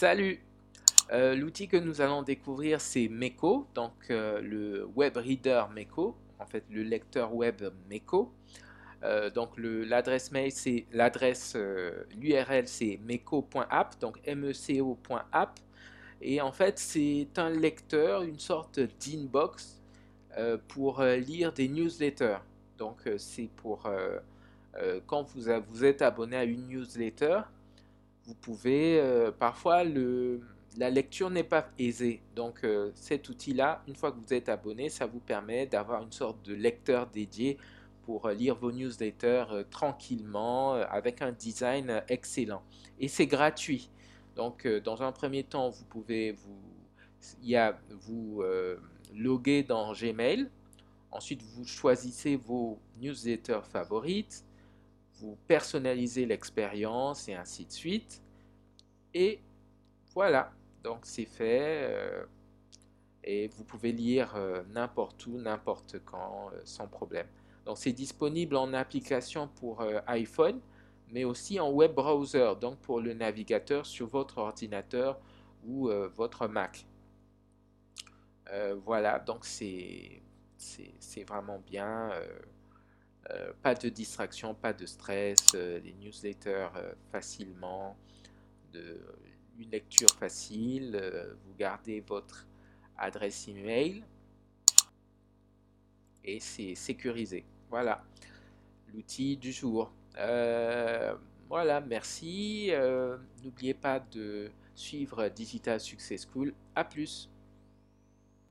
Salut. Euh, L'outil que nous allons découvrir c'est Meko, donc euh, le web reader Meko, en fait le lecteur web Meko. Euh, donc l'adresse mail c'est l'adresse l'URL c'est meco.app donc meco.app et en fait c'est un lecteur une sorte d'inbox pour lire des newsletters. Donc c'est pour quand vous êtes abonné à une newsletter vous pouvez euh, parfois le la lecture n'est pas aisée donc euh, cet outil là une fois que vous êtes abonné ça vous permet d'avoir une sorte de lecteur dédié pour euh, lire vos newsletters tranquillement avec un design excellent. Et c'est gratuit. Donc, dans un premier temps, vous pouvez vous, y a, vous loguer dans Gmail. Ensuite, vous choisissez vos newsletters favorites. Vous personnalisez l'expérience et ainsi de suite. Et voilà. Donc, c'est fait. euh, et vous pouvez lire euh, n'importe où, n'importe quand, euh, sans problème. Donc c'est disponible en application pour iPhone, mais aussi en web browser, donc pour le navigateur sur votre ordinateur ou votre Mac. Voilà, donc c'est vraiment bien. Euh, pas de distraction, pas de stress, euh, les newsletters euh, facilement, une lecture facile, euh, vous gardez votre adresse email et c'est sécurisé. Voilà l'outil du jour. Voilà, merci. N'oubliez pas de suivre Digital Success School. À plus.